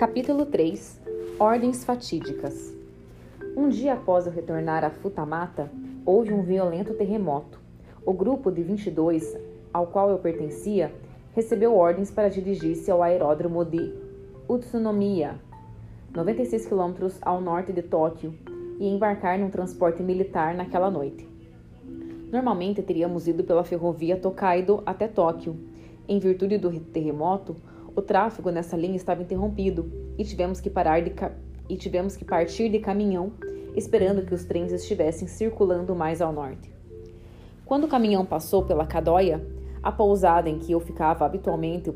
Capítulo 3 Ordens fatídicas Um dia após eu retornar a Futamata, houve um violento terremoto. O grupo de 22, ao qual eu pertencia, recebeu ordens para dirigir-se ao aeródromo de Utsunomiya, 96 quilômetros ao norte de Tóquio, e embarcar num transporte militar naquela noite. Normalmente teríamos ido pela ferrovia Tokaido até Tóquio. Em virtude do terremoto, o tráfego nessa linha estava interrompido e tivemos que parar de e tivemos que partir de caminhão, esperando que os trens estivessem circulando mais ao norte. Quando o caminhão passou pela Kadoya, a pousada em que eu ficava habitualmente,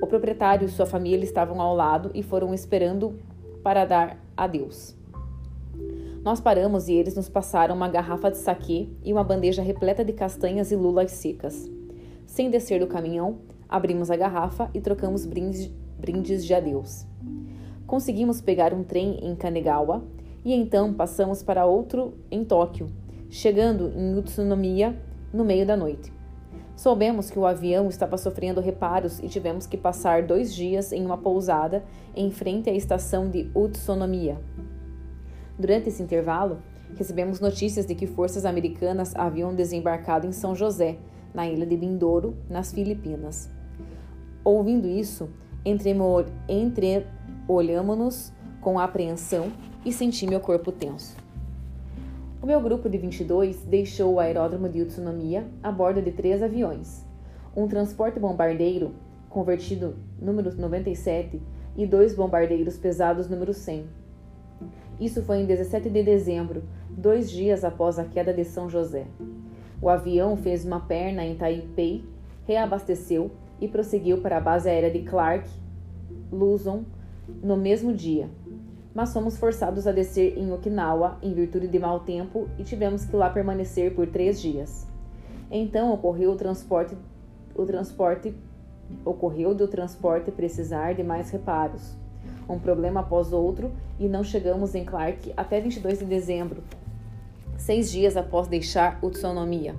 o proprietário e sua família estavam ao lado e foram esperando para dar adeus. Nós paramos e eles nos passaram uma garrafa de saquê e uma bandeja repleta de castanhas e lulas secas. Sem descer do caminhão, abrimos a garrafa e trocamos brindes, brindes de adeus. Conseguimos pegar um trem em Kanegawa e então passamos para outro em Tóquio, chegando em Utsunomiya no meio da noite. Soubemos que o avião estava sofrendo reparos e tivemos que passar dois dias em uma pousada em frente à estação de Utsunomiya. Durante esse intervalo, recebemos notícias de que forças americanas haviam desembarcado em São José, na ilha de Mindoro, nas Filipinas. Ouvindo isso, entreolhamos-nos com apreensão e senti meu corpo tenso. O meu grupo de 22 deixou o aeródromo de Utsunomiya a bordo de três aviões, um transporte bombardeiro convertido número 97 e dois bombardeiros pesados número 100 isso foi em 17 de dezembro, dois dias após a queda de São José. O avião fez uma perna em Taipei, reabasteceu e prosseguiu para a base aérea de Clark, Luzon, no mesmo dia. Mas fomos forçados a descer em Okinawa em virtude de mau tempo e tivemos que lá permanecer por três dias. Então ocorreu o transporte, o transporte ocorreu do transporte precisar de mais reparos um problema após outro, e não chegamos em Clark até 22 de dezembro, seis dias após deixar Utsunomiya.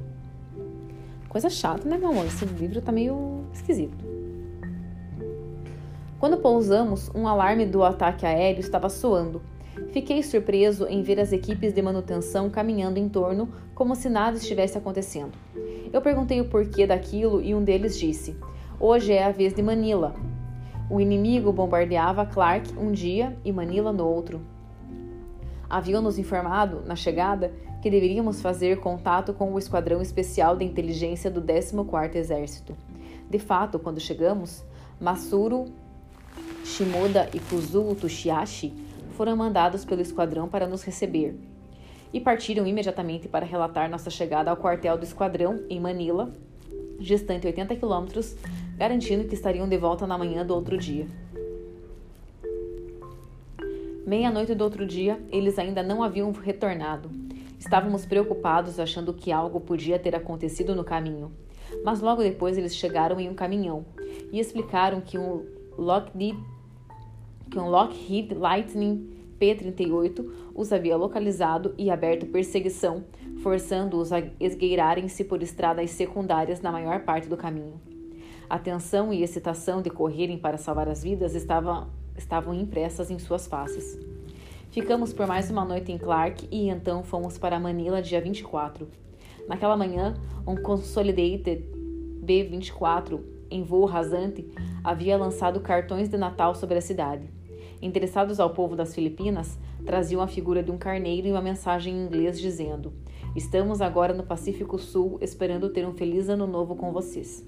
Coisa chata, né, meu amor? Esse livro tá meio esquisito. Quando pousamos, um alarme do ataque aéreo estava soando. Fiquei surpreso em ver as equipes de manutenção caminhando em torno como se nada estivesse acontecendo. Eu perguntei o porquê daquilo e um deles disse: Hoje é a vez de Manila. O inimigo bombardeava Clark um dia e Manila no outro. Haviam nos informado, na chegada, que deveríamos fazer contato com o Esquadrão Especial de Inteligência do 14º Exército. De fato, quando chegamos, Masuru Shimoda e Kuzuo Toshiashi foram mandados pelo esquadrão para nos receber e partiram imediatamente para relatar nossa chegada ao quartel do esquadrão em Manila, distante 80 quilômetros garantindo que estariam de volta na manhã do outro dia. Meia-noite do outro dia, eles ainda não haviam retornado. Estávamos preocupados, achando que algo podia ter acontecido no caminho. Mas logo depois eles chegaram em um caminhão e explicaram que um Lockheed, que um Lockheed Lightning P-38 os havia localizado e aberto perseguição, forçando-os a esgueirarem-se por estradas secundárias na maior parte do caminho. A tensão e excitação de correrem para salvar as vidas estavam, estavam impressas em suas faces. Ficamos por mais uma noite em Clark e então fomos para Manila dia 24. Naquela manhã, um Consolidated B-24 em voo rasante havia lançado cartões de Natal sobre a cidade. Interessados ao povo das Filipinas, traziam a figura de um carneiro e uma mensagem em inglês dizendo: Estamos agora no Pacífico Sul esperando ter um feliz ano novo com vocês.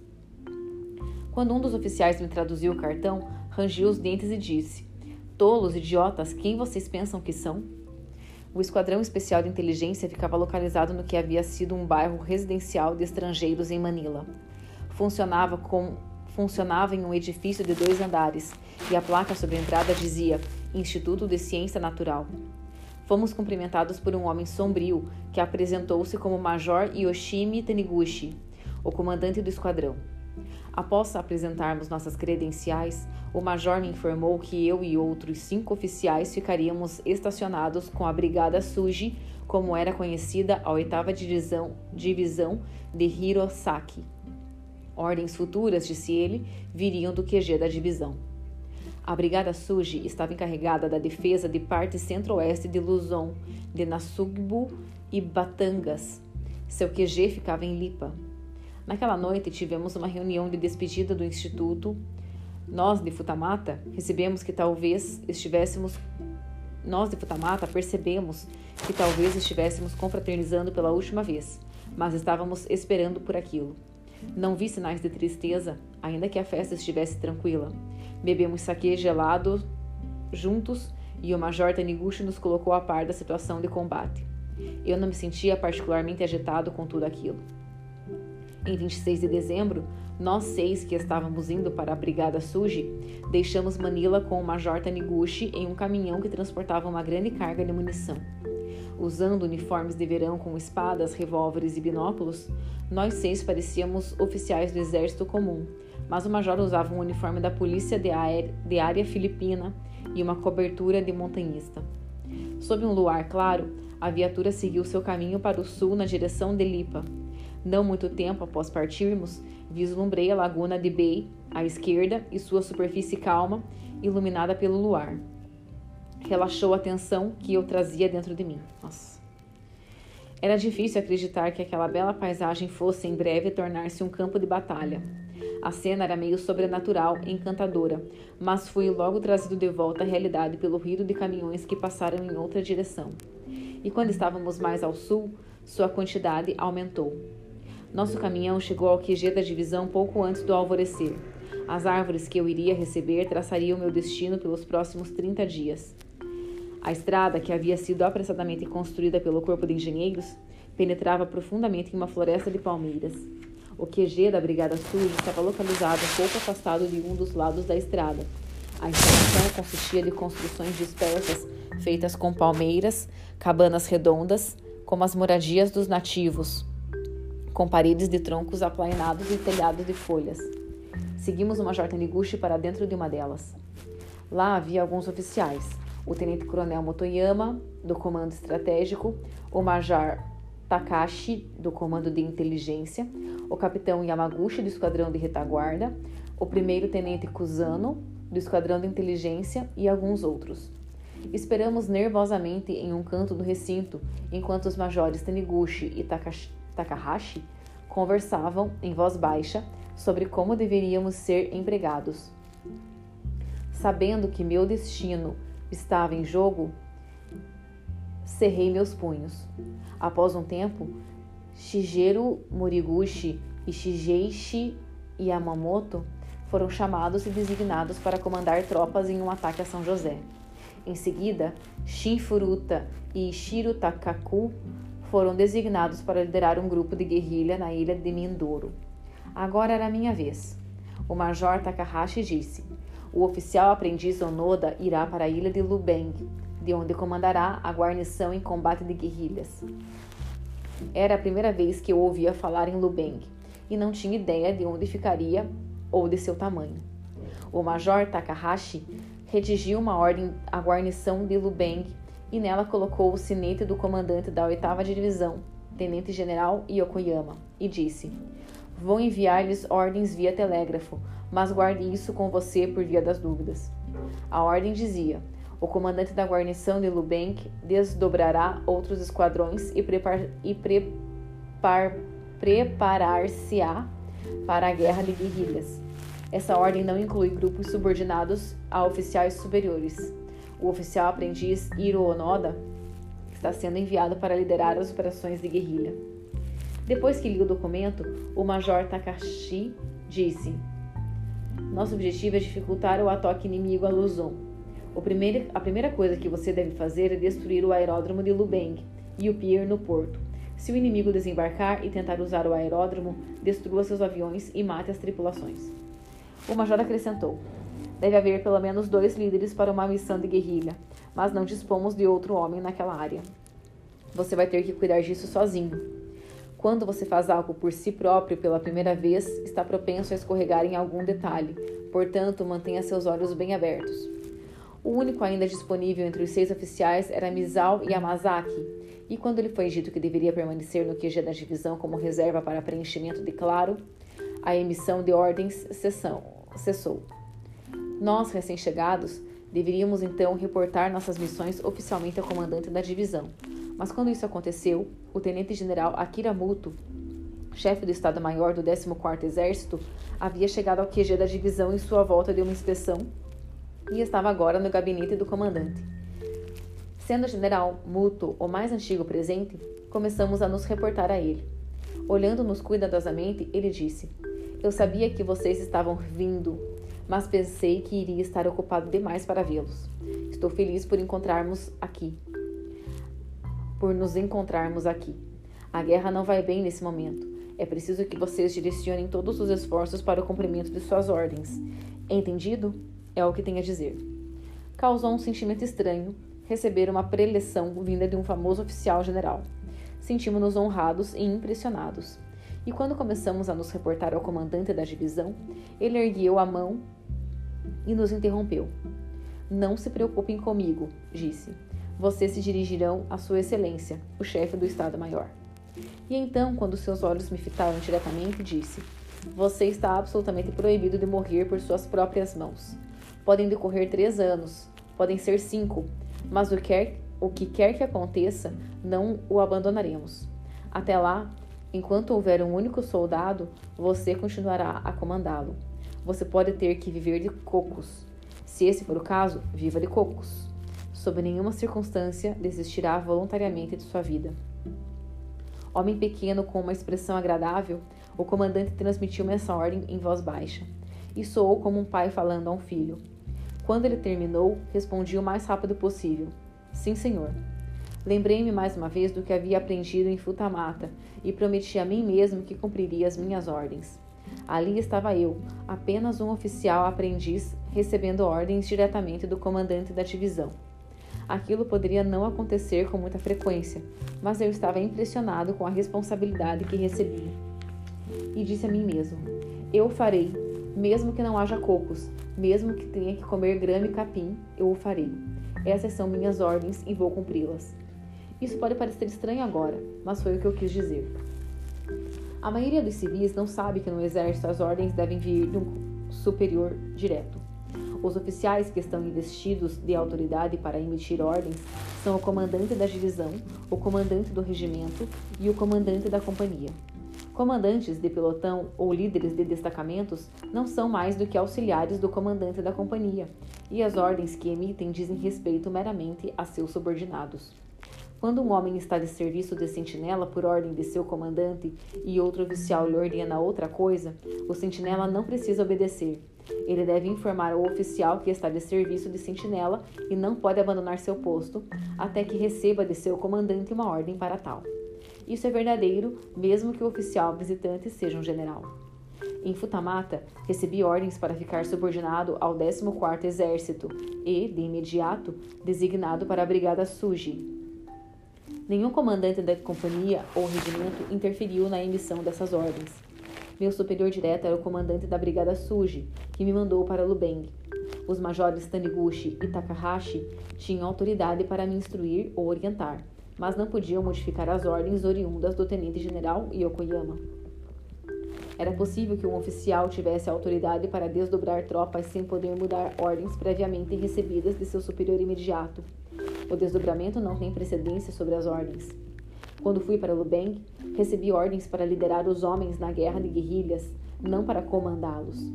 Quando um dos oficiais me traduziu o cartão, rangiu os dentes e disse: Tolos, idiotas, quem vocês pensam que são? O Esquadrão Especial de Inteligência ficava localizado no que havia sido um bairro residencial de estrangeiros em Manila. Funcionava, com, funcionava em um edifício de dois andares e a placa sobre a entrada dizia Instituto de Ciência Natural. Fomos cumprimentados por um homem sombrio que apresentou-se como Major Yoshimi Taniguchi, o comandante do esquadrão. Após apresentarmos nossas credenciais, o major me informou que eu e outros cinco oficiais ficaríamos estacionados com a Brigada Suji, como era conhecida a oitava divisão, divisão de Hirosaki. Ordens futuras, disse ele, viriam do QG da divisão. A Brigada Suji estava encarregada da defesa de parte centro-oeste de Luzon, de Nasugbu e Batangas. Seu QG ficava em Lipa. Naquela noite tivemos uma reunião de despedida do instituto. Nós de Futamata recebemos que talvez estivéssemos nós de Futamata percebemos que talvez estivéssemos confraternizando pela última vez, mas estávamos esperando por aquilo. Não vi sinais de tristeza, ainda que a festa estivesse tranquila. Bebemos saque gelado juntos e o Major Taniguchi nos colocou a par da situação de combate. Eu não me sentia particularmente agitado com tudo aquilo. Em 26 de dezembro, nós seis que estávamos indo para a Brigada Suji deixamos Manila com o Major Taniguchi em um caminhão que transportava uma grande carga de munição. Usando uniformes de verão com espadas, revólveres e binóculos, nós seis parecíamos oficiais do exército comum, mas o major usava um uniforme da polícia de, de área filipina e uma cobertura de montanhista. Sob um luar claro, a viatura seguiu seu caminho para o sul na direção de Lipa. Não muito tempo após partirmos, vislumbrei a laguna de Bay à esquerda e sua superfície calma, iluminada pelo luar. Relaxou a tensão que eu trazia dentro de mim. Nossa. Era difícil acreditar que aquela bela paisagem fosse em breve tornar-se um campo de batalha. A cena era meio sobrenatural encantadora, mas fui logo trazido de volta à realidade pelo ruído de caminhões que passaram em outra direção. E quando estávamos mais ao sul, sua quantidade aumentou. Nosso caminhão chegou ao QG da divisão pouco antes do alvorecer. As árvores que eu iria receber traçariam meu destino pelos próximos 30 dias. A estrada, que havia sido apressadamente construída pelo corpo de engenheiros, penetrava profundamente em uma floresta de palmeiras. O QG da Brigada Sul estava localizado um pouco afastado de um dos lados da estrada. A instalação consistia de construções dispersas feitas com palmeiras, cabanas redondas, como as moradias dos nativos, com paredes de troncos aplainados e telhados de folhas. Seguimos uma Major Taniguchi para dentro de uma delas. Lá havia alguns oficiais: o Tenente-Coronel Motoyama, do Comando Estratégico, o Major Takashi, do Comando de Inteligência, o capitão Yamaguchi, do Esquadrão de Retaguarda, o primeiro-tenente Kusano, do Esquadrão de Inteligência e alguns outros. Esperamos nervosamente em um canto do recinto, enquanto os majores Taniguchi e Takashi, Takahashi conversavam em voz baixa sobre como deveríamos ser empregados. Sabendo que meu destino estava em jogo, cerrei meus punhos. Após um tempo, Shigeru Moriguchi e Shigeishi Yamamoto foram chamados e designados para comandar tropas em um ataque a São José. Em seguida, Shinfuruta e Shiro Takaku foram designados para liderar um grupo de guerrilha na ilha de Mindoro. Agora era minha vez. O Major Takahashi disse: O oficial aprendiz Onoda irá para a ilha de Lubeng, de onde comandará a guarnição em combate de guerrilhas. Era a primeira vez que eu ouvia falar em Lubeng e não tinha ideia de onde ficaria ou de seu tamanho. O Major Takahashi redigiu uma ordem à guarnição de Lubeng e nela colocou o sinete do comandante da 8 Divisão, Tenente-General Yokoyama, e disse: Vou enviar-lhes ordens via telégrafo, mas guarde isso com você por via das dúvidas. A ordem dizia: o comandante da guarnição de Lubank desdobrará outros esquadrões e, e preparar-se-á para a guerra de guerrilhas. Essa ordem não inclui grupos subordinados a oficiais superiores. O oficial aprendiz Hiro Onoda está sendo enviado para liderar as operações de guerrilha. Depois que li o documento, o Major Takashi disse: Nosso objetivo é dificultar o ataque inimigo a Luzon. Primeiro, a primeira coisa que você deve fazer é destruir o aeródromo de Lubeng e o pier no porto. Se o inimigo desembarcar e tentar usar o aeródromo, destrua seus aviões e mate as tripulações. O major acrescentou: Deve haver pelo menos dois líderes para uma missão de guerrilha, mas não dispomos de outro homem naquela área. Você vai ter que cuidar disso sozinho. Quando você faz algo por si próprio pela primeira vez, está propenso a escorregar em algum detalhe, portanto, mantenha seus olhos bem abertos. O único ainda disponível entre os seis oficiais era Misao Yamazaki, e quando lhe foi dito que deveria permanecer no QG da divisão como reserva para preenchimento de claro, a emissão de ordens cessou. Nós, recém-chegados, deveríamos então reportar nossas missões oficialmente ao comandante da divisão. Mas quando isso aconteceu, o tenente-general Akira Muto, chefe do Estado-Maior do 14º Exército, havia chegado ao QG da divisão em sua volta de uma inspeção e estava agora no gabinete do comandante. Sendo o general Muto o mais antigo presente, começamos a nos reportar a ele. Olhando-nos cuidadosamente, ele disse: Eu sabia que vocês estavam vindo, mas pensei que iria estar ocupado demais para vê-los. Estou feliz por encontrarmos aqui. Por nos encontrarmos aqui. A guerra não vai bem nesse momento. É preciso que vocês direcionem todos os esforços para o cumprimento de suas ordens. Entendido? É o que tenho a dizer. Causou um sentimento estranho receber uma preleção vinda de um famoso oficial general. Sentimos-nos honrados e impressionados. E quando começamos a nos reportar ao comandante da divisão, ele ergueu a mão e nos interrompeu. Não se preocupem comigo, disse. Vocês se dirigirão a Sua Excelência, o chefe do Estado-Maior. E então, quando seus olhos me fitaram diretamente, disse: Você está absolutamente proibido de morrer por suas próprias mãos. Podem decorrer três anos, podem ser cinco, mas o, quer, o que quer que aconteça, não o abandonaremos. Até lá, enquanto houver um único soldado, você continuará a comandá-lo. Você pode ter que viver de cocos. Se esse for o caso, viva de cocos. Sob nenhuma circunstância desistirá voluntariamente de sua vida. Homem pequeno com uma expressão agradável, o comandante transmitiu-me essa ordem em voz baixa, e soou como um pai falando a um filho. Quando ele terminou, respondi o mais rápido possível: Sim, senhor. Lembrei-me mais uma vez do que havia aprendido em Futamata e prometi a mim mesmo que cumpriria as minhas ordens. Ali estava eu, apenas um oficial aprendiz, recebendo ordens diretamente do comandante da divisão. Aquilo poderia não acontecer com muita frequência, mas eu estava impressionado com a responsabilidade que recebi. E disse a mim mesmo: Eu farei, mesmo que não haja cocos, mesmo que tenha que comer grama e capim, eu o farei. Essas são minhas ordens e vou cumpri-las. Isso pode parecer estranho agora, mas foi o que eu quis dizer. A maioria dos civis não sabe que no exército as ordens devem vir de um superior direto. Os oficiais que estão investidos de autoridade para emitir ordens são o comandante da divisão, o comandante do regimento e o comandante da companhia. Comandantes de pelotão ou líderes de destacamentos não são mais do que auxiliares do comandante da companhia, e as ordens que emitem dizem respeito meramente a seus subordinados. Quando um homem está de serviço de sentinela por ordem de seu comandante e outro oficial lhe ordena outra coisa, o sentinela não precisa obedecer. Ele deve informar ao oficial que está de serviço de sentinela e não pode abandonar seu posto até que receba de seu comandante uma ordem para tal. Isso é verdadeiro, mesmo que o oficial visitante seja um general. Em Futamata, recebi ordens para ficar subordinado ao 14º Exército e, de imediato, designado para a Brigada Suji, Nenhum comandante da companhia ou regimento interferiu na emissão dessas ordens. Meu superior direto era o comandante da Brigada Suji, que me mandou para Lubeng. Os majores Taniguchi e Takahashi tinham autoridade para me instruir ou orientar, mas não podiam modificar as ordens oriundas do tenente-general Yokoyama. Era possível que um oficial tivesse autoridade para desdobrar tropas sem poder mudar ordens previamente recebidas de seu superior imediato. O desdobramento não tem precedência sobre as ordens. Quando fui para Lubeng, recebi ordens para liderar os homens na guerra de guerrilhas, não para comandá-los.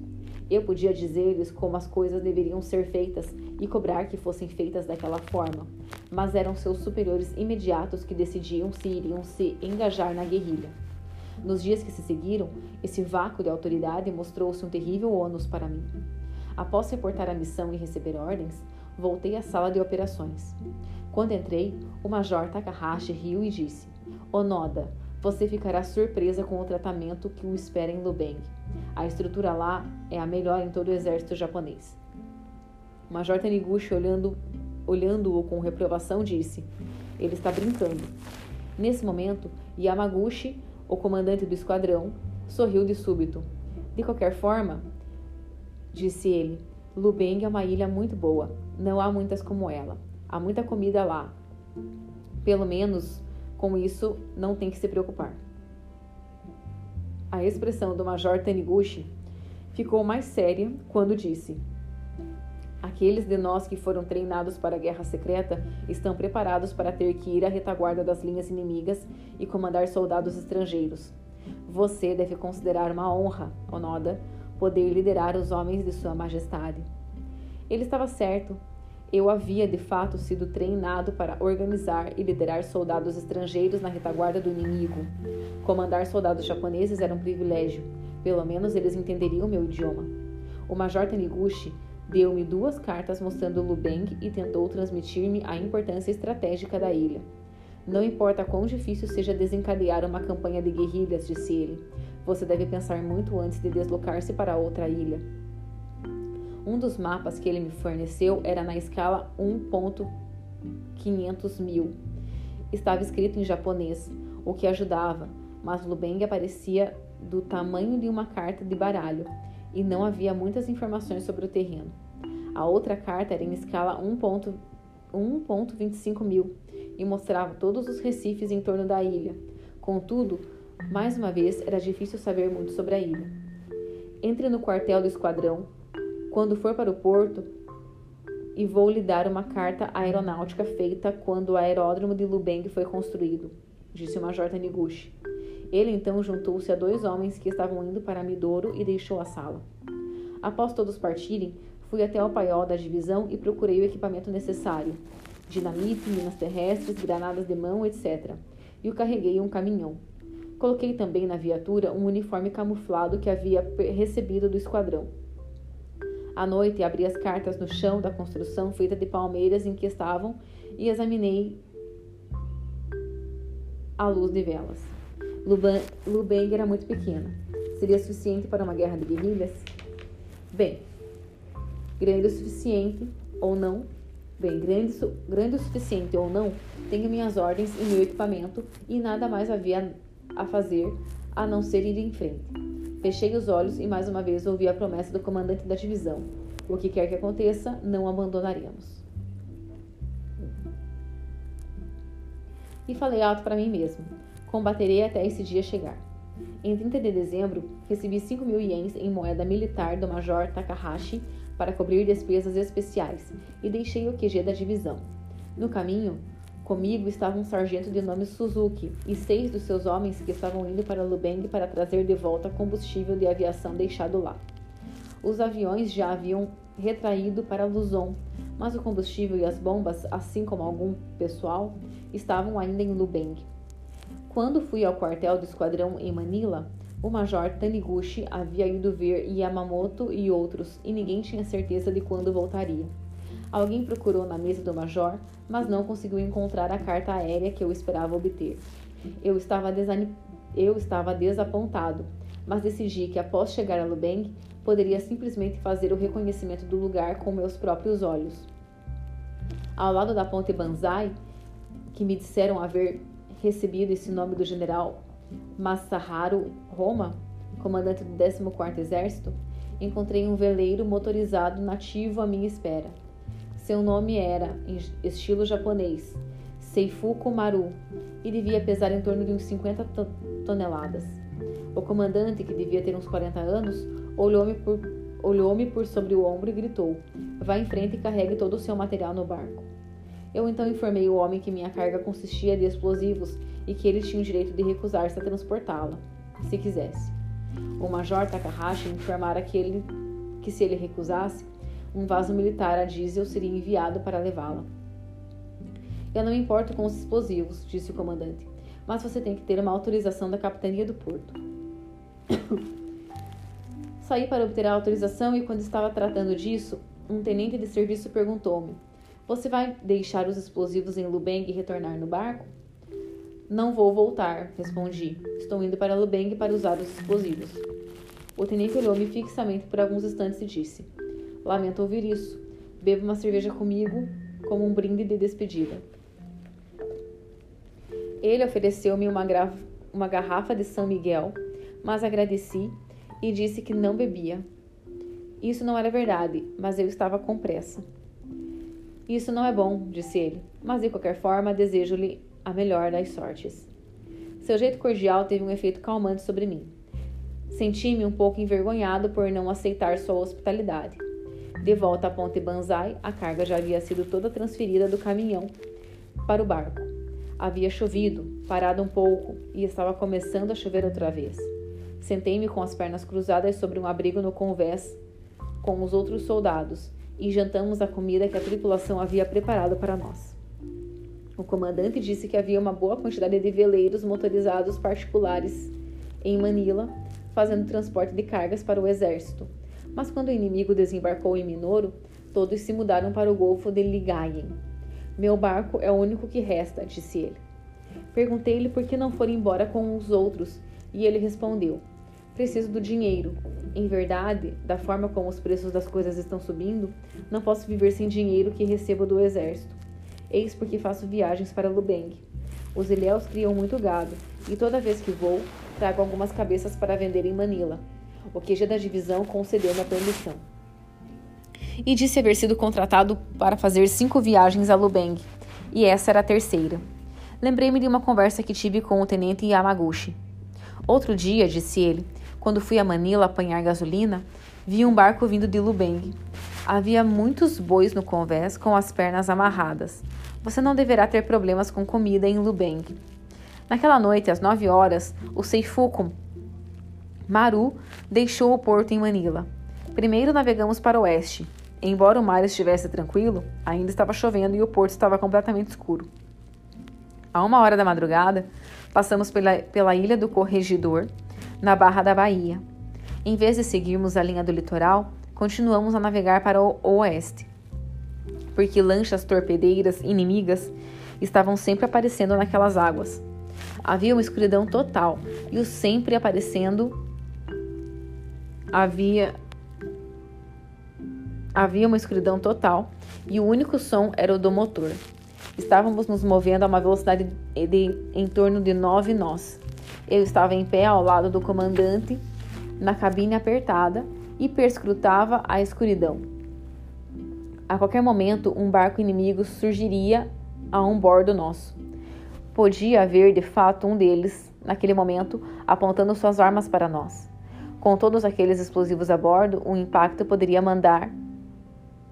Eu podia dizer-lhes como as coisas deveriam ser feitas e cobrar que fossem feitas daquela forma, mas eram seus superiores imediatos que decidiam se iriam se engajar na guerrilha. Nos dias que se seguiram, esse vácuo de autoridade mostrou-se um terrível ônus para mim. Após reportar a missão e receber ordens, voltei à sala de operações. Quando entrei, o Major Takahashi riu e disse: Onoda, você ficará surpresa com o tratamento que o espera em Lubeng. A estrutura lá é a melhor em todo o exército japonês. O Major Taniguchi, olhando-o olhando com reprovação, disse: Ele está brincando. Nesse momento, Yamaguchi, o comandante do esquadrão, sorriu de súbito. De qualquer forma, disse ele, Lubeng é uma ilha muito boa. Não há muitas como ela. Há muita comida lá. Pelo menos com isso não tem que se preocupar. A expressão do Major Taniguchi ficou mais séria quando disse: Aqueles de nós que foram treinados para a guerra secreta estão preparados para ter que ir à retaguarda das linhas inimigas e comandar soldados estrangeiros. Você deve considerar uma honra, Onoda, poder liderar os homens de Sua Majestade. Ele estava certo. Eu havia de fato sido treinado para organizar e liderar soldados estrangeiros na retaguarda do inimigo. Comandar soldados japoneses era um privilégio, pelo menos eles entenderiam meu idioma. O Major Taniguchi deu-me duas cartas mostrando Lubeng e tentou transmitir-me a importância estratégica da ilha. Não importa quão difícil seja desencadear uma campanha de guerrilhas, disse ele. Você deve pensar muito antes de deslocar-se para outra ilha. Um dos mapas que ele me forneceu era na escala 1.500 mil. Estava escrito em japonês, o que ajudava, mas Lubeng parecia do tamanho de uma carta de baralho e não havia muitas informações sobre o terreno. A outra carta era em escala 1.25 mil e mostrava todos os recifes em torno da ilha. Contudo, mais uma vez, era difícil saber muito sobre a ilha. Entre no quartel do esquadrão quando for para o porto e vou lhe dar uma carta aeronáutica feita quando o aeródromo de Lubeng foi construído, disse o Major Taniguchi. Ele então juntou-se a dois homens que estavam indo para Midoro e deixou a sala. Após todos partirem, fui até o paiol da divisão e procurei o equipamento necessário: dinamite, minas terrestres, granadas de mão, etc. E o carreguei em um caminhão. Coloquei também na viatura um uniforme camuflado que havia recebido do esquadrão. À noite, abri as cartas no chão da construção feita de palmeiras em que estavam e examinei à luz de velas. Lubeng era muito pequena. Seria suficiente para uma guerra de guerrilhas? Bem, grande o suficiente ou não. Bem, grande, grande o suficiente ou não, tenho minhas ordens e meu equipamento e nada mais havia a fazer a não ser ir em frente. Fechei os olhos e mais uma vez ouvi a promessa do comandante da divisão. O que quer que aconteça, não abandonaremos. E falei alto para mim mesmo. Combaterei até esse dia chegar. Em 30 de dezembro, recebi 5 mil ienes em moeda militar do Major Takahashi para cobrir despesas especiais e deixei o QG da divisão. No caminho, comigo estava um sargento de nome Suzuki e seis dos seus homens que estavam indo para Lubeng para trazer de volta combustível de aviação deixado lá. Os aviões já haviam retraído para Luzon, mas o combustível e as bombas, assim como algum pessoal, estavam ainda em Lubeng. Quando fui ao quartel do esquadrão em Manila, o major Taniguchi havia ido ver Yamamoto e outros, e ninguém tinha certeza de quando voltaria. Alguém procurou na mesa do major, mas não conseguiu encontrar a carta aérea que eu esperava obter. Eu estava, eu estava desapontado, mas decidi que após chegar a Lubeng, poderia simplesmente fazer o reconhecimento do lugar com meus próprios olhos. Ao lado da ponte Banzai, que me disseram haver recebido esse nome do general Masaharu Roma, comandante do 14º Exército, encontrei um veleiro motorizado nativo à minha espera. Seu nome era, em estilo japonês, Seifuku Maru, e devia pesar em torno de uns 50 toneladas. O comandante, que devia ter uns 40 anos, olhou-me por, olhou por sobre o ombro e gritou: Vá em frente e carregue todo o seu material no barco. Eu então informei o homem que minha carga consistia de explosivos e que ele tinha o direito de recusar-se a transportá-la, se quisesse. O major Takahashi informara que, ele, que se ele recusasse, um vaso militar a diesel seria enviado para levá-la. Eu não me importo com os explosivos, disse o comandante, mas você tem que ter uma autorização da capitania do porto. Saí para obter a autorização e, quando estava tratando disso, um tenente de serviço perguntou-me: você vai deixar os explosivos em Lubeng e retornar no barco? Não vou voltar, respondi. Estou indo para Lubeng para usar os explosivos. O tenente olhou-me fixamente por alguns instantes e disse: Lamento ouvir isso. Beba uma cerveja comigo como um brinde de despedida. Ele ofereceu-me uma, uma garrafa de São Miguel, mas agradeci e disse que não bebia. Isso não era verdade, mas eu estava com pressa. Isso não é bom, disse ele, mas de qualquer forma desejo-lhe a melhor das sortes. Seu jeito cordial teve um efeito calmante sobre mim. Senti-me um pouco envergonhado por não aceitar sua hospitalidade. De volta à ponte Banzai, a carga já havia sido toda transferida do caminhão para o barco. Havia chovido, parado um pouco, e estava começando a chover outra vez. Sentei-me com as pernas cruzadas sobre um abrigo no convés com os outros soldados e jantamos a comida que a tripulação havia preparado para nós. O comandante disse que havia uma boa quantidade de veleiros motorizados particulares em Manila, fazendo transporte de cargas para o exército. Mas quando o inimigo desembarcou em Minoro, todos se mudaram para o Golfo de Ligayen. Meu barco é o único que resta, disse ele. Perguntei-lhe por que não foram embora com os outros, e ele respondeu: Preciso do dinheiro. Em verdade, da forma como os preços das coisas estão subindo, não posso viver sem dinheiro que recebo do exército. Eis porque faço viagens para Lubeng. Os ilhéus criam muito gado, e toda vez que vou, trago algumas cabeças para vender em Manila. O QG da divisão concedeu-me permissão. E disse haver sido contratado para fazer cinco viagens a Lubeng, e essa era a terceira. Lembrei-me de uma conversa que tive com o tenente Yamaguchi. Outro dia, disse ele, quando fui a Manila apanhar gasolina, vi um barco vindo de Lubeng. Havia muitos bois no convés com as pernas amarradas. Você não deverá ter problemas com comida em Lubeng. Naquela noite, às nove horas, o Seifuku Maru deixou o porto em Manila. Primeiro navegamos para o oeste. Embora o mar estivesse tranquilo, ainda estava chovendo e o porto estava completamente escuro. A uma hora da madrugada, passamos pela, pela ilha do Corregidor, na Barra da Bahia. Em vez de seguirmos a linha do litoral, continuamos a navegar para o oeste, porque lanchas torpedeiras inimigas estavam sempre aparecendo naquelas águas. Havia uma escuridão total e o sempre aparecendo havia havia uma escuridão total e o único som era o do motor. Estávamos nos movendo a uma velocidade de em torno de nove nós. Eu estava em pé ao lado do comandante, na cabine apertada, e perscrutava a escuridão. A qualquer momento, um barco inimigo surgiria a um bordo nosso. Podia haver, de fato, um deles, naquele momento, apontando suas armas para nós. Com todos aqueles explosivos a bordo, o impacto poderia mandar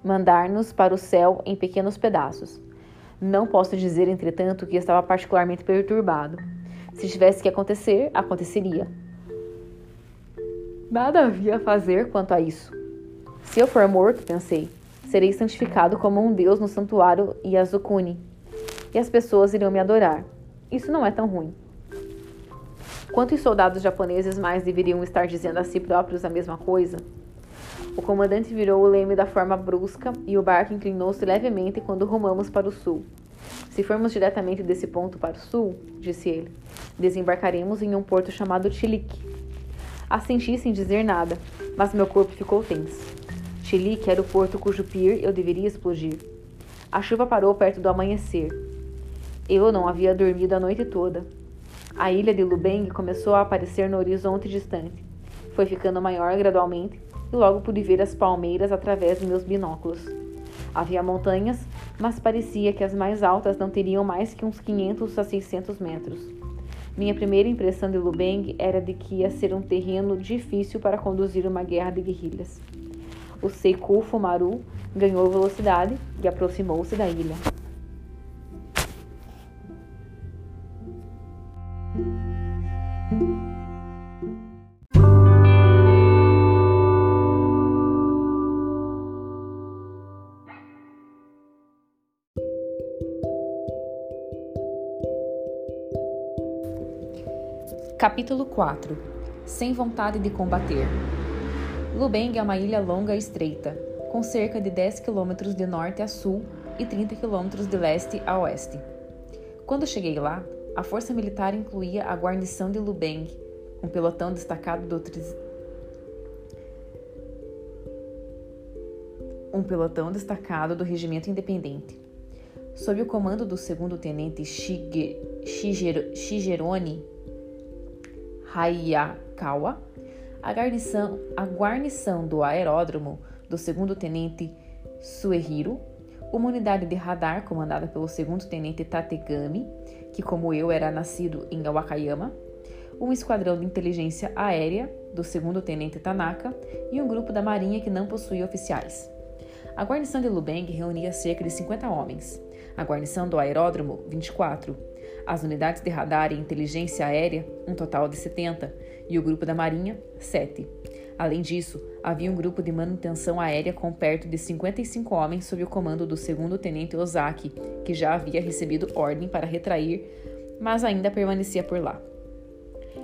mandar-nos para o céu em pequenos pedaços. Não posso dizer, entretanto, que estava particularmente perturbado. Se tivesse que acontecer, aconteceria. Nada havia a fazer quanto a isso. Se eu for morto, pensei, serei santificado como um deus no santuário Yasukuni, e as pessoas irão me adorar. Isso não é tão ruim. Quantos soldados japoneses mais deveriam estar dizendo a si próprios a mesma coisa? O comandante virou o leme da forma brusca e o barco inclinou-se levemente quando rumamos para o sul. Se formos diretamente desse ponto para o sul, disse ele, desembarcaremos em um porto chamado Chilique. Assenti sem dizer nada, mas meu corpo ficou tenso. Chilique era o porto cujo pier eu deveria explodir. A chuva parou perto do amanhecer. Eu não havia dormido a noite toda. A ilha de Lubeng começou a aparecer no horizonte distante. Foi ficando maior gradualmente e logo pude ver as palmeiras através de meus binóculos. Havia montanhas, mas parecia que as mais altas não teriam mais que uns 500 a 600 metros. Minha primeira impressão de Lubeng era de que ia ser um terreno difícil para conduzir uma guerra de guerrilhas. O Seiku Fumaru ganhou velocidade e aproximou-se da ilha. Capítulo 4 Sem vontade de combater. Lubeng é uma ilha longa e estreita, com cerca de 10 quilômetros de norte a sul e 30 quilômetros de leste a oeste. Quando cheguei lá, a força militar incluía a guarnição de Lubeng, um pelotão destacado do um pelotão destacado do regimento independente. Sob o comando do segundo tenente Shige... Hayakawa, a guarnição, a guarnição do aeródromo do segundo tenente Suehiro, uma unidade de radar comandada pelo segundo tenente Tategami, que como eu era nascido em Wakayama, um esquadrão de inteligência aérea do segundo tenente Tanaka e um grupo da marinha que não possuía oficiais. A guarnição de Lubeng reunia cerca de 50 homens. A guarnição do aeródromo, 24. As unidades de radar e inteligência aérea, um total de 70. E o grupo da Marinha, 7. Além disso, havia um grupo de manutenção aérea com perto de 55 homens sob o comando do segundo tenente Ozaki, que já havia recebido ordem para retrair, mas ainda permanecia por lá.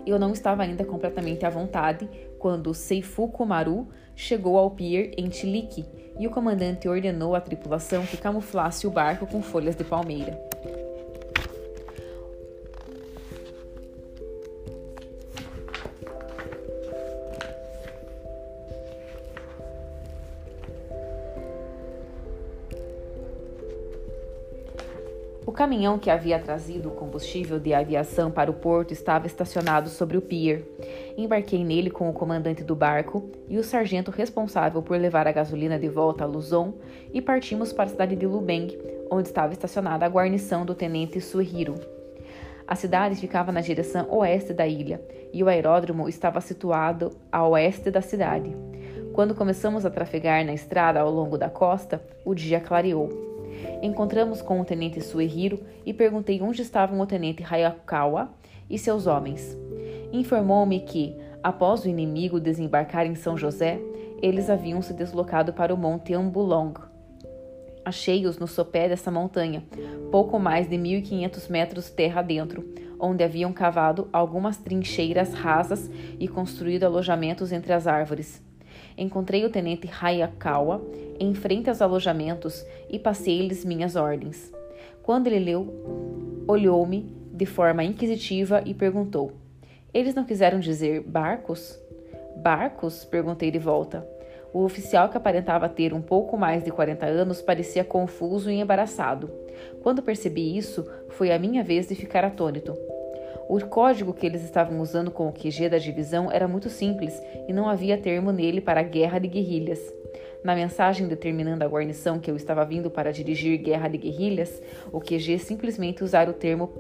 Eu não estava ainda completamente à vontade quando Seifuku Maru chegou ao pier em Chilique e o comandante ordenou à tripulação que camuflasse o barco com folhas de palmeira. Caminhão que havia trazido o combustível de aviação para o porto estava estacionado sobre o pier. Embarquei nele com o comandante do barco e o sargento responsável por levar a gasolina de volta a Luzon e partimos para a cidade de Lubeng, onde estava estacionada a guarnição do tenente Suhiro. A cidade ficava na direção oeste da ilha e o aeródromo estava situado a oeste da cidade. Quando começamos a trafegar na estrada ao longo da costa, o dia clareou. Encontramos com o tenente Suehiro e perguntei onde estavam o tenente Hayakawa e seus homens. Informou-me que, após o inimigo desembarcar em São José, eles haviam se deslocado para o Monte Ambulong. Achei-os no sopé dessa montanha, pouco mais de 1.500 metros terra dentro, onde haviam cavado algumas trincheiras rasas e construído alojamentos entre as árvores. Encontrei o tenente Hayakawa em frente aos alojamentos e passei-lhes minhas ordens. Quando ele leu, olhou-me de forma inquisitiva e perguntou: Eles não quiseram dizer barcos? Barcos? perguntei de volta. O oficial, que aparentava ter um pouco mais de 40 anos, parecia confuso e embaraçado. Quando percebi isso, foi a minha vez de ficar atônito. O código que eles estavam usando com o QG da divisão era muito simples e não havia termo nele para guerra de guerrilhas. Na mensagem determinando a guarnição que eu estava vindo para dirigir guerra de guerrilhas, o QG simplesmente usara o termo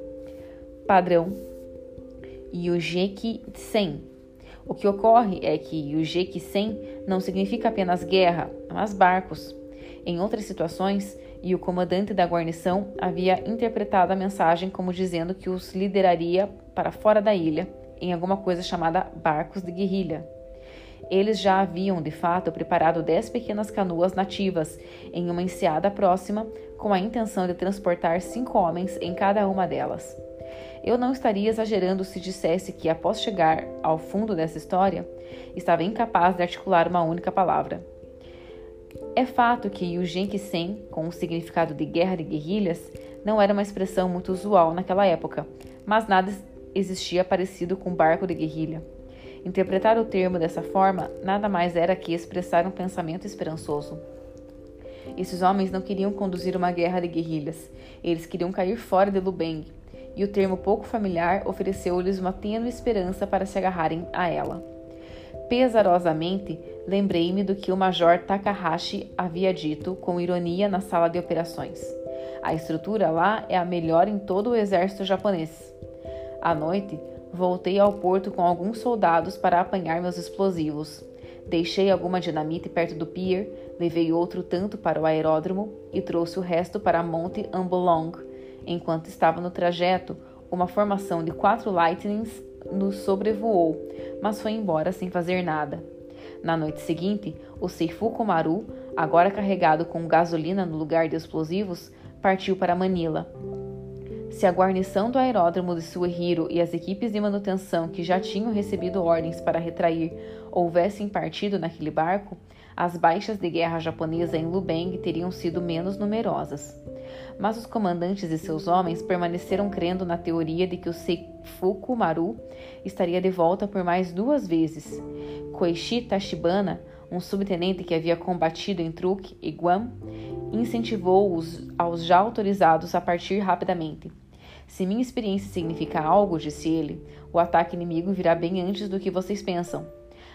padrão Yujeki Sen. O que ocorre é que Yujeki Sen não significa apenas guerra, mas barcos. Em outras situações, e o comandante da guarnição havia interpretado a mensagem como dizendo que os lideraria para fora da ilha, em alguma coisa chamada barcos de guerrilha. Eles já haviam, de fato, preparado dez pequenas canoas nativas em uma enseada próxima, com a intenção de transportar cinco homens em cada uma delas. Eu não estaria exagerando se dissesse que, após chegar ao fundo dessa história, estava incapaz de articular uma única palavra. É fato que o Genkisen, com o significado de guerra de guerrilhas, não era uma expressão muito usual naquela época, mas nada existia parecido com barco de guerrilha. Interpretar o termo dessa forma nada mais era que expressar um pensamento esperançoso. Esses homens não queriam conduzir uma guerra de guerrilhas, eles queriam cair fora de Lubeng, e o termo pouco familiar ofereceu-lhes uma tênue esperança para se agarrarem a ela. Pesarosamente, lembrei-me do que o Major Takahashi havia dito com ironia na sala de operações. A estrutura lá é a melhor em todo o exército japonês. À noite, voltei ao porto com alguns soldados para apanhar meus explosivos. Deixei alguma dinamite perto do pier, levei outro tanto para o aeródromo e trouxe o resto para Monte Ambulong. Enquanto estava no trajeto, uma formação de quatro Lightnings nos sobrevoou, mas foi embora sem fazer nada. Na noite seguinte, o Seifuku Maru, agora carregado com gasolina no lugar de explosivos, partiu para Manila. Se a guarnição do aeródromo de Suehiro e as equipes de manutenção que já tinham recebido ordens para retrair houvessem partido naquele barco, as baixas de guerra japonesa em Lubeng teriam sido menos numerosas. Mas os comandantes e seus homens permaneceram crendo na teoria de que o Seifuku Maru estaria de volta por mais duas vezes. Koichi Tachibana, um subtenente que havia combatido em Truk e Guam, incentivou-os aos já autorizados a partir rapidamente. Se minha experiência significa algo, disse ele, o ataque inimigo virá bem antes do que vocês pensam.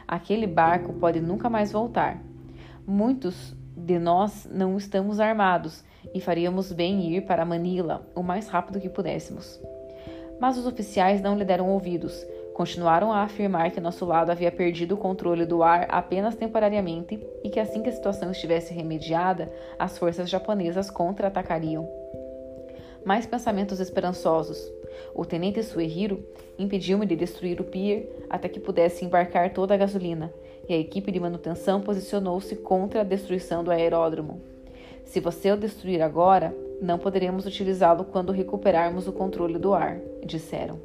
Aquele barco pode nunca mais voltar. Muitos de nós não estamos armados e faríamos bem em ir para Manila o mais rápido que pudéssemos. Mas os oficiais não lhe deram ouvidos. Continuaram a afirmar que nosso lado havia perdido o controle do ar apenas temporariamente e que assim que a situação estivesse remediada, as forças japonesas contra-atacariam. Mais pensamentos esperançosos. O tenente Suehiro impediu-me de destruir o pier até que pudesse embarcar toda a gasolina, e a equipe de manutenção posicionou-se contra a destruição do aeródromo. Se você o destruir agora, não poderemos utilizá-lo quando recuperarmos o controle do ar, disseram.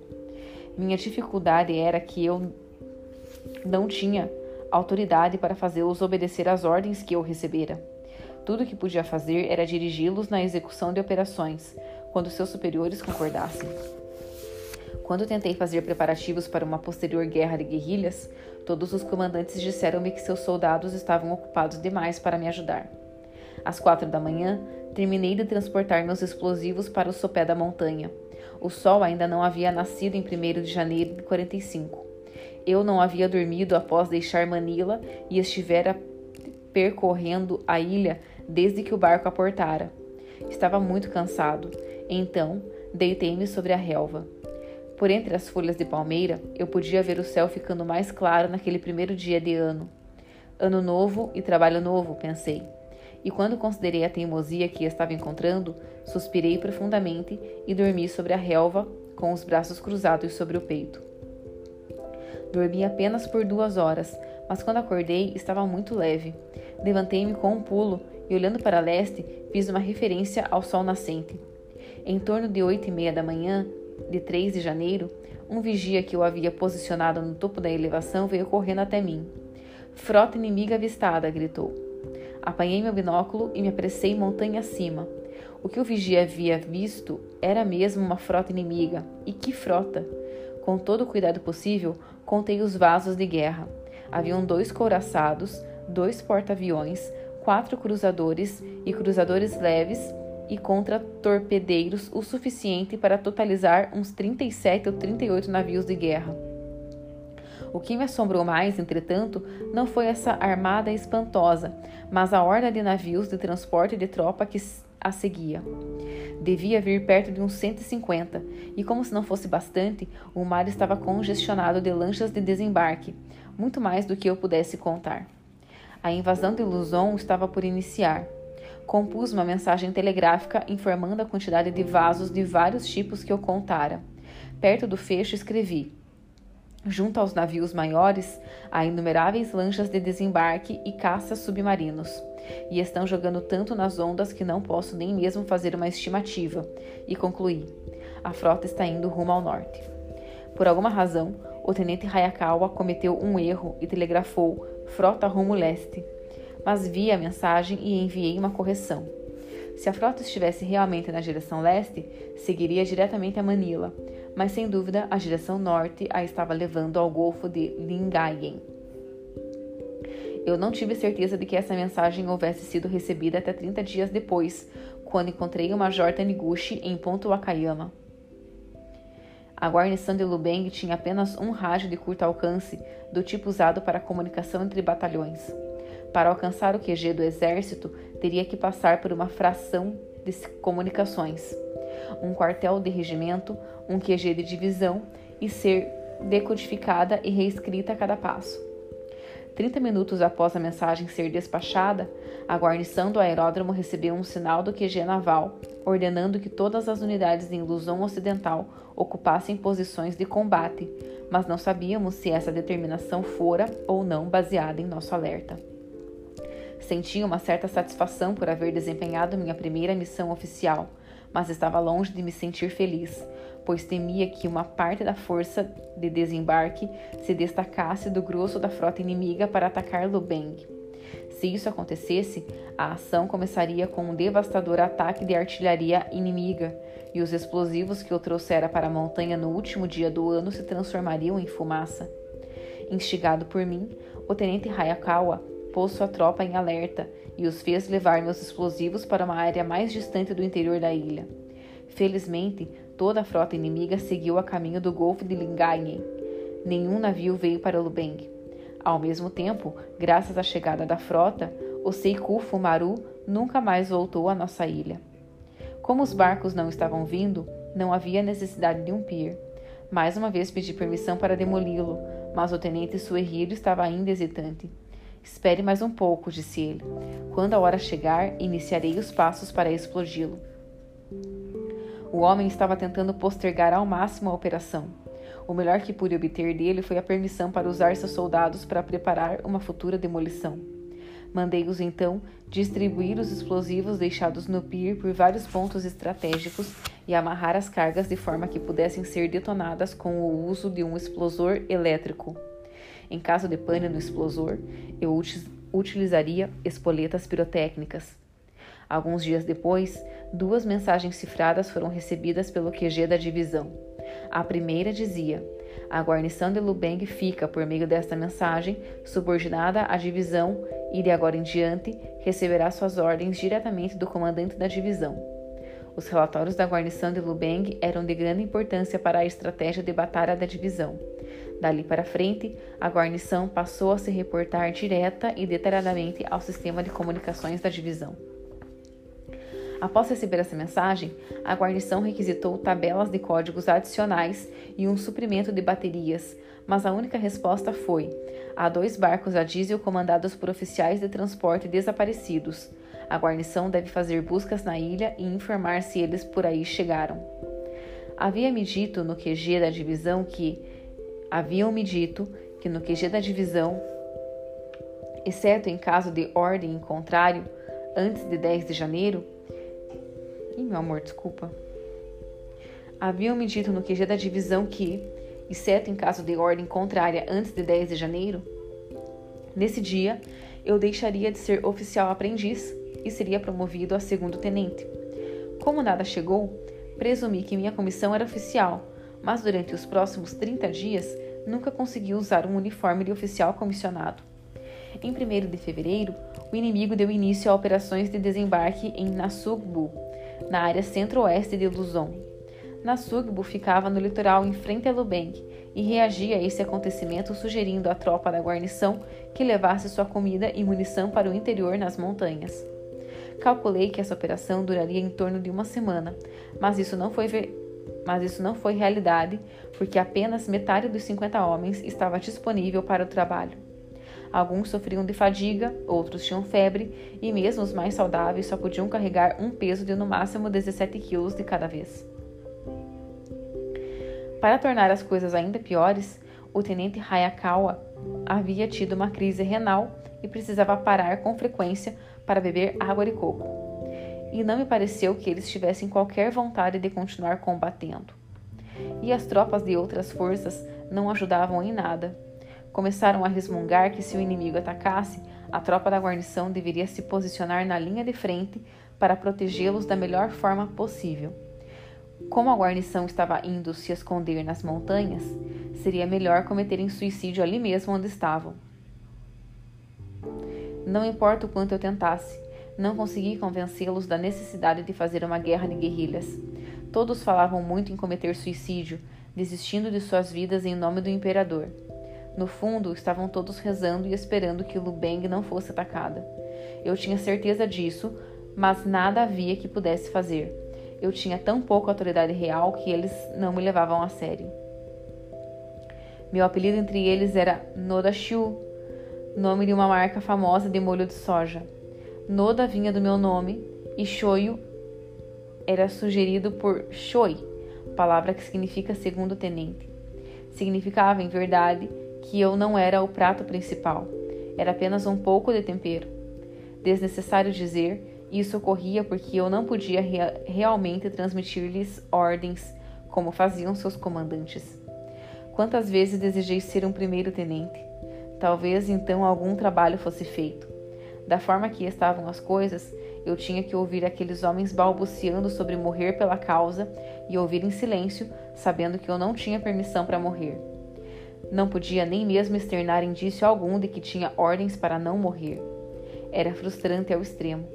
Minha dificuldade era que eu não tinha autoridade para fazê-los obedecer às ordens que eu recebera. Tudo o que podia fazer era dirigi-los na execução de operações, quando seus superiores concordassem. Quando tentei fazer preparativos para uma posterior guerra de guerrilhas, todos os comandantes disseram-me que seus soldados estavam ocupados demais para me ajudar. Às quatro da manhã, terminei de transportar meus explosivos para o sopé da montanha. O sol ainda não havia nascido em 1 de janeiro de 45. Eu não havia dormido após deixar Manila e estivera percorrendo a ilha desde que o barco aportara. Estava muito cansado, então deitei-me sobre a relva. Por entre as folhas de palmeira, eu podia ver o céu ficando mais claro naquele primeiro dia de ano. Ano novo e trabalho novo, pensei. E quando considerei a teimosia que estava encontrando, suspirei profundamente e dormi sobre a relva, com os braços cruzados sobre o peito. Dormi apenas por duas horas, mas quando acordei estava muito leve. Levantei-me com um pulo e, olhando para leste, fiz uma referência ao sol nascente. Em torno de oito e meia da manhã, de 3 de janeiro, um vigia que eu havia posicionado no topo da elevação veio correndo até mim. Frota inimiga avistada, gritou. Apanhei meu binóculo e me apressei montanha acima. O que o vigia havia visto era mesmo uma frota inimiga. E que frota! Com todo o cuidado possível, contei os vasos de guerra. Haviam dois couraçados, dois porta-aviões, quatro cruzadores e cruzadores leves e contra torpedeiros o suficiente para totalizar uns 37 ou 38 navios de guerra. O que me assombrou mais, entretanto, não foi essa armada espantosa, mas a horda de navios de transporte de tropa que a seguia. Devia vir perto de uns 150, e como se não fosse bastante, o mar estava congestionado de lanchas de desembarque, muito mais do que eu pudesse contar. A invasão de Luzon estava por iniciar, compus uma mensagem telegráfica informando a quantidade de vasos de vários tipos que eu contara. Perto do fecho escrevi: Junto aos navios maiores, há inumeráveis lanchas de desembarque e caças submarinos, e estão jogando tanto nas ondas que não posso nem mesmo fazer uma estimativa. E concluí: a frota está indo rumo ao norte. Por alguma razão, o tenente Hayakawa cometeu um erro e telegrafou: frota rumo leste mas vi a mensagem e enviei uma correção. Se a frota estivesse realmente na direção leste, seguiria diretamente a Manila, mas sem dúvida a direção norte a estava levando ao Golfo de Lingayen. Eu não tive certeza de que essa mensagem houvesse sido recebida até 30 dias depois, quando encontrei o Major Taniguchi em Ponto Wakayama. A guarnição de Lubeng tinha apenas um rádio de curto alcance, do tipo usado para comunicação entre batalhões. Para alcançar o QG do exército, teria que passar por uma fração de comunicações, um quartel de regimento, um QG de divisão e ser decodificada e reescrita a cada passo. Trinta minutos após a mensagem ser despachada, a guarnição do aeródromo recebeu um sinal do QG naval ordenando que todas as unidades em Luzon Ocidental ocupassem posições de combate, mas não sabíamos se essa determinação fora ou não baseada em nosso alerta. Sentia uma certa satisfação por haver desempenhado minha primeira missão oficial, mas estava longe de me sentir feliz, pois temia que uma parte da força de desembarque se destacasse do grosso da frota inimiga para atacar Lubeng. Se isso acontecesse, a ação começaria com um devastador ataque de artilharia inimiga, e os explosivos que eu trouxera para a montanha no último dia do ano se transformariam em fumaça. Instigado por mim, o tenente Hayakawa pôs sua tropa em alerta e os fez levar meus explosivos para uma área mais distante do interior da ilha. Felizmente, toda a frota inimiga seguiu a caminho do Golfo de Lingayen. Nenhum navio veio para Lubeng. Ao mesmo tempo, graças à chegada da frota, o Seiku Fumaru nunca mais voltou à nossa ilha. Como os barcos não estavam vindo, não havia necessidade de um pier. Mais uma vez pedi permissão para demoli-lo, mas o tenente Suerrido estava ainda hesitante. Espere mais um pouco, disse ele. Quando a hora chegar, iniciarei os passos para explodi-lo. O homem estava tentando postergar ao máximo a operação. O melhor que pude obter dele foi a permissão para usar seus soldados para preparar uma futura demolição. Mandei-os então distribuir os explosivos deixados no pier por vários pontos estratégicos e amarrar as cargas de forma que pudessem ser detonadas com o uso de um explosor elétrico. Em caso de pane no explosor, eu utilizaria espoletas pirotécnicas. Alguns dias depois, duas mensagens cifradas foram recebidas pelo QG da divisão. A primeira dizia: A guarnição de Lubeng fica, por meio desta mensagem, subordinada à divisão e, de agora em diante, receberá suas ordens diretamente do comandante da divisão. Os relatórios da guarnição de Lubeng eram de grande importância para a estratégia de batalha da divisão. Dali para frente, a guarnição passou a se reportar direta e detalhadamente ao sistema de comunicações da divisão. Após receber essa mensagem, a guarnição requisitou tabelas de códigos adicionais e um suprimento de baterias, mas a única resposta foi: há dois barcos a diesel comandados por oficiais de transporte desaparecidos. A guarnição deve fazer buscas na ilha e informar se eles por aí chegaram. Havia-me dito no QG da divisão que haviam-me dito que no QG da divisão, exceto em caso de ordem em contrário, antes de 10 de janeiro, Ih, meu amor, desculpa. Haviam-me dito no QG da divisão que, exceto em caso de ordem contrária antes de 10 de janeiro, nesse dia eu deixaria de ser oficial aprendiz e seria promovido a segundo tenente. Como nada chegou, presumi que minha comissão era oficial, mas durante os próximos 30 dias nunca consegui usar um uniforme de oficial comissionado. Em 1 de fevereiro, o inimigo deu início a operações de desembarque em Nassugbu, na área centro-oeste de Luzon. Nasugbu ficava no litoral em frente a Lubeng e reagia a esse acontecimento sugerindo à tropa da guarnição que levasse sua comida e munição para o interior nas montanhas. Calculei que essa operação duraria em torno de uma semana, mas isso não foi, mas isso não foi realidade, porque apenas metade dos 50 homens estava disponível para o trabalho. Alguns sofriam de fadiga, outros tinham febre e mesmo os mais saudáveis só podiam carregar um peso de no máximo 17 quilos de cada vez. Para tornar as coisas ainda piores, o tenente Hayakawa havia tido uma crise renal e precisava parar com frequência para beber água de coco. E não me pareceu que eles tivessem qualquer vontade de continuar combatendo. E as tropas de outras forças não ajudavam em nada, começaram a resmungar que se o inimigo atacasse, a tropa da guarnição deveria se posicionar na linha de frente para protegê-los da melhor forma possível. Como a guarnição estava indo se esconder nas montanhas, seria melhor cometerem suicídio ali mesmo onde estavam. Não importa o quanto eu tentasse, não consegui convencê-los da necessidade de fazer uma guerra de guerrilhas. Todos falavam muito em cometer suicídio, desistindo de suas vidas em nome do imperador. No fundo, estavam todos rezando e esperando que Lubeng não fosse atacada. Eu tinha certeza disso, mas nada havia que pudesse fazer. Eu tinha tão pouca autoridade real que eles não me levavam a sério. Meu apelido entre eles era Noda Shu, nome de uma marca famosa de molho de soja. Noda vinha do meu nome e Shoyu era sugerido por Shoi, palavra que significa segundo tenente. Significava, em verdade, que eu não era o prato principal, era apenas um pouco de tempero. Desnecessário dizer, isso ocorria porque eu não podia rea realmente transmitir-lhes ordens como faziam seus comandantes. Quantas vezes desejei ser um primeiro-tenente? Talvez então algum trabalho fosse feito. Da forma que estavam as coisas, eu tinha que ouvir aqueles homens balbuciando sobre morrer pela causa e ouvir em silêncio, sabendo que eu não tinha permissão para morrer. Não podia nem mesmo externar indício algum de que tinha ordens para não morrer. Era frustrante ao extremo.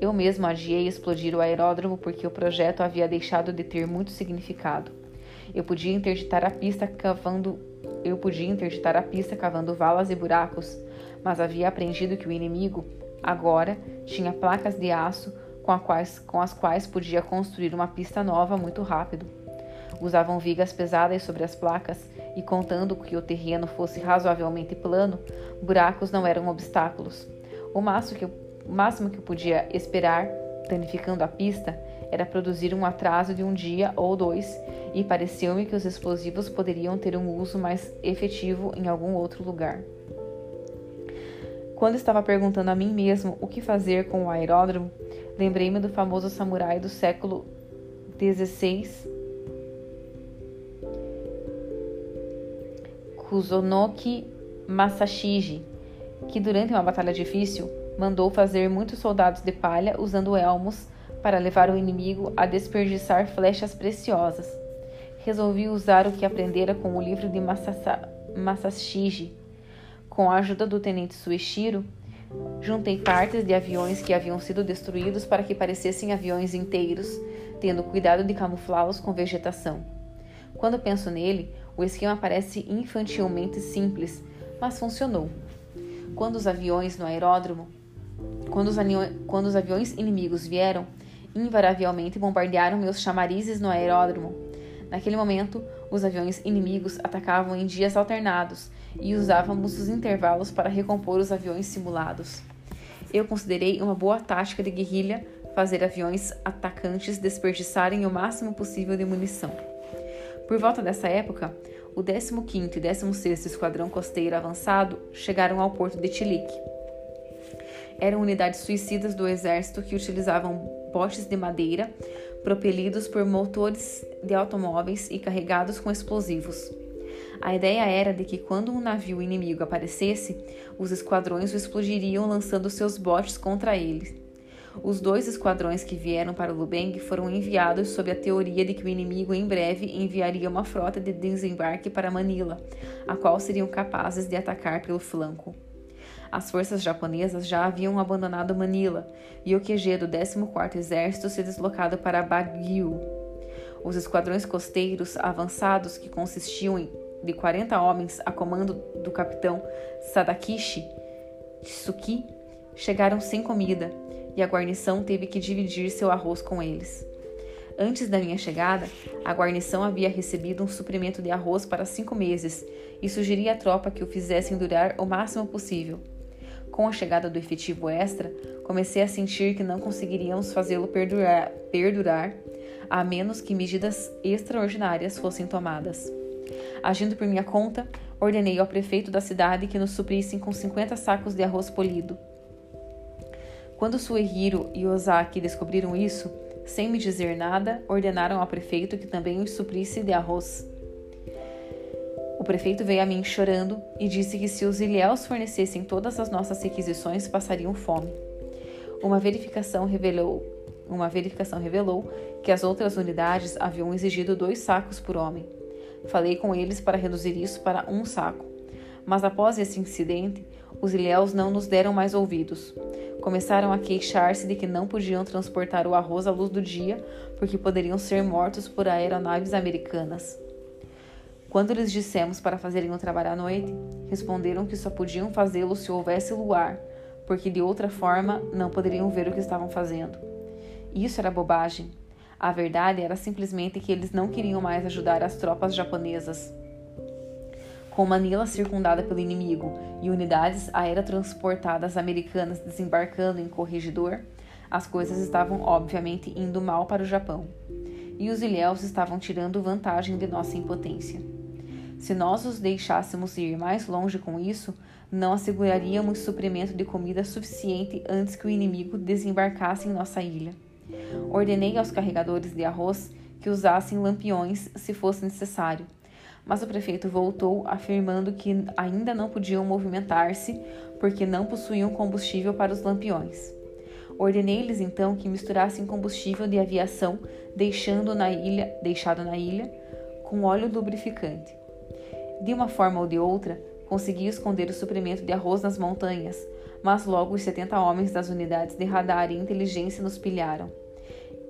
Eu mesmo adiei explodir o aeródromo porque o projeto havia deixado de ter muito significado. Eu podia interditar a pista cavando eu podia interditar a pista cavando valas e buracos, mas havia aprendido que o inimigo, agora, tinha placas de aço com, quais, com as quais podia construir uma pista nova muito rápido. Usavam vigas pesadas sobre as placas e, contando que o terreno fosse razoavelmente plano, buracos não eram obstáculos. O máximo que o máximo que eu podia esperar, danificando a pista, era produzir um atraso de um dia ou dois, e pareceu-me que os explosivos poderiam ter um uso mais efetivo em algum outro lugar. Quando estava perguntando a mim mesmo o que fazer com o aeródromo, lembrei-me do famoso samurai do século XVI, Kuzonoki Masashiji, que durante uma batalha difícil mandou fazer muitos soldados de palha usando elmos para levar o inimigo a desperdiçar flechas preciosas. Resolvi usar o que aprendera com o livro de Masashiji com a ajuda do tenente Sueshiro, juntei partes de aviões que haviam sido destruídos para que parecessem aviões inteiros, tendo cuidado de camuflá-los com vegetação. Quando penso nele, o esquema parece infantilmente simples, mas funcionou. Quando os aviões no aeródromo, quando os, quando os aviões inimigos vieram, invariavelmente bombardearam meus chamarizes no aeródromo. Naquele momento, os aviões inimigos atacavam em dias alternados e usávamos os intervalos para recompor os aviões simulados. Eu considerei uma boa tática de guerrilha fazer aviões atacantes desperdiçarem o máximo possível de munição. Por volta dessa época, o 15º e 16º Esquadrão Costeiro Avançado chegaram ao porto de Tilik. Eram unidades suicidas do exército que utilizavam botes de madeira propelidos por motores de automóveis e carregados com explosivos. A ideia era de que quando um navio inimigo aparecesse, os esquadrões o explodiriam lançando seus botes contra ele. Os dois esquadrões que vieram para Lubeng foram enviados sob a teoria de que o inimigo em breve enviaria uma frota de desembarque para Manila, a qual seriam capazes de atacar pelo flanco. As forças japonesas já haviam abandonado Manila e o QG do 14º Exército se deslocado para Baguio. Os esquadrões costeiros avançados, que consistiam de 40 homens a comando do capitão Sadakishi Tsuki chegaram sem comida e a guarnição teve que dividir seu arroz com eles. Antes da minha chegada, a guarnição havia recebido um suprimento de arroz para cinco meses e sugeri à tropa que o fizessem durar o máximo possível. Com a chegada do efetivo extra, comecei a sentir que não conseguiríamos fazê-lo perdurar, perdurar, a menos que medidas extraordinárias fossem tomadas. Agindo por minha conta, ordenei ao prefeito da cidade que nos suprissem com 50 sacos de arroz polido. Quando Suehiro e Ozaki descobriram isso, sem me dizer nada, ordenaram ao prefeito que também os suprisse de arroz. Prefeito veio a mim chorando e disse que se os ilhéus fornecessem todas as nossas requisições, passariam fome. Uma verificação revelou, uma verificação revelou que as outras unidades haviam exigido dois sacos por homem. Falei com eles para reduzir isso para um saco. Mas após esse incidente, os ilhéus não nos deram mais ouvidos. Começaram a queixar-se de que não podiam transportar o arroz à luz do dia porque poderiam ser mortos por aeronaves americanas. Quando lhes dissemos para fazerem o trabalho à noite, responderam que só podiam fazê-lo se houvesse luar, porque de outra forma não poderiam ver o que estavam fazendo. Isso era bobagem. A verdade era simplesmente que eles não queriam mais ajudar as tropas japonesas. Com Manila circundada pelo inimigo e unidades aerotransportadas americanas desembarcando em Corregidor, as coisas estavam obviamente indo mal para o Japão. E os ilhéus estavam tirando vantagem de nossa impotência. Se nós os deixássemos ir mais longe com isso, não asseguraríamos suprimento de comida suficiente antes que o inimigo desembarcasse em nossa ilha. Ordenei aos carregadores de arroz que usassem lampiões se fosse necessário, mas o prefeito voltou afirmando que ainda não podiam movimentar-se porque não possuíam combustível para os lampiões. Ordenei-lhes então que misturassem combustível de aviação deixando na ilha, deixado na ilha com óleo lubrificante. De uma forma ou de outra, consegui esconder o suprimento de arroz nas montanhas, mas logo os 70 homens das unidades de radar e inteligência nos pilharam.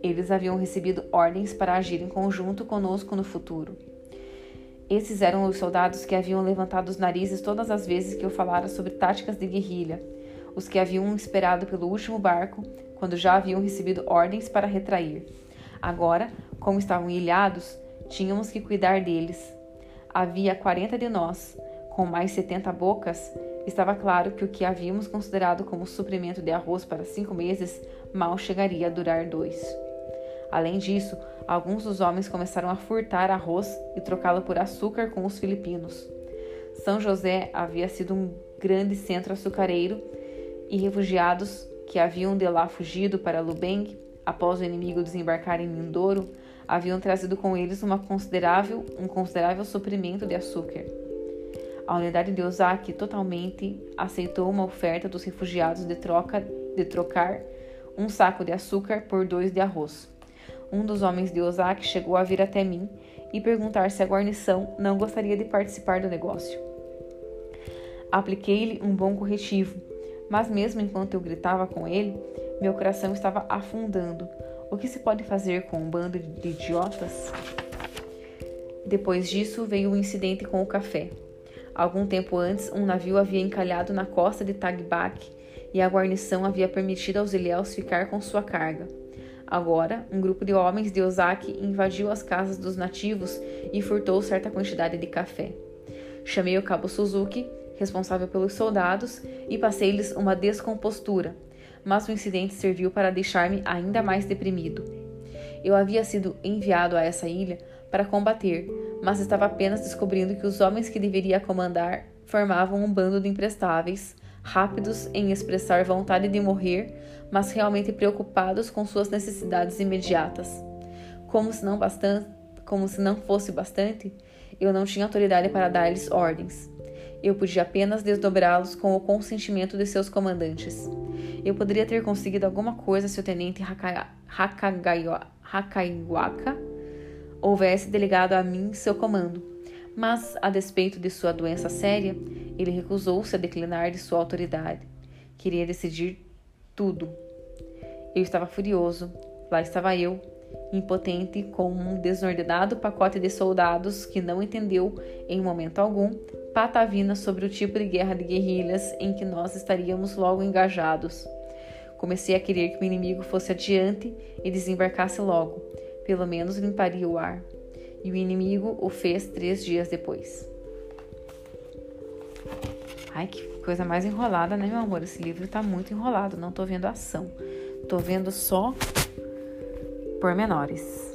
Eles haviam recebido ordens para agir em conjunto conosco no futuro. Esses eram os soldados que haviam levantado os narizes todas as vezes que eu falara sobre táticas de guerrilha, os que haviam esperado pelo último barco, quando já haviam recebido ordens para retrair. Agora, como estavam ilhados, Tínhamos que cuidar deles. Havia quarenta de nós, com mais setenta bocas. Estava claro que o que havíamos considerado como suprimento de arroz para cinco meses mal chegaria a durar dois. Além disso, alguns dos homens começaram a furtar arroz e trocá-lo por açúcar com os filipinos. São José havia sido um grande centro açucareiro e refugiados que haviam de lá fugido para Lubeng após o inimigo desembarcar em Mindoro haviam trazido com eles considerável, um considerável suprimento de açúcar. A unidade de Ozaki totalmente aceitou uma oferta dos refugiados de, troca, de trocar um saco de açúcar por dois de arroz. Um dos homens de Ozaki chegou a vir até mim e perguntar se a guarnição não gostaria de participar do negócio. Apliquei-lhe um bom corretivo, mas mesmo enquanto eu gritava com ele, meu coração estava afundando. O que se pode fazer com um bando de idiotas? Depois disso veio o incidente com o café. Algum tempo antes, um navio havia encalhado na costa de Tagbak e a guarnição havia permitido aos ilhéus ficar com sua carga. Agora, um grupo de homens de Osaki invadiu as casas dos nativos e furtou certa quantidade de café. Chamei o cabo Suzuki, responsável pelos soldados, e passei-lhes uma descompostura, mas o incidente serviu para deixar-me ainda mais deprimido. Eu havia sido enviado a essa ilha para combater, mas estava apenas descobrindo que os homens que deveria comandar formavam um bando de imprestáveis, rápidos em expressar vontade de morrer, mas realmente preocupados com suas necessidades imediatas. Como se não bastante, como se não fosse bastante, eu não tinha autoridade para dar-lhes ordens. Eu podia apenas desdobrá-los com o consentimento de seus comandantes. Eu poderia ter conseguido alguma coisa se o tenente Hakaiwaka houvesse delegado a mim seu comando, mas, a despeito de sua doença séria, ele recusou-se a declinar de sua autoridade. Queria decidir tudo. Eu estava furioso. Lá estava eu, impotente, com um desordenado pacote de soldados que não entendeu, em momento algum, patavina sobre o tipo de guerra de guerrilhas em que nós estaríamos logo engajados. Comecei a querer que o inimigo fosse adiante e desembarcasse logo, pelo menos limparia o ar. E o inimigo o fez três dias depois. Ai, que coisa mais enrolada, né, meu amor? Esse livro tá muito enrolado. Não tô vendo ação. Tô vendo só pormenores.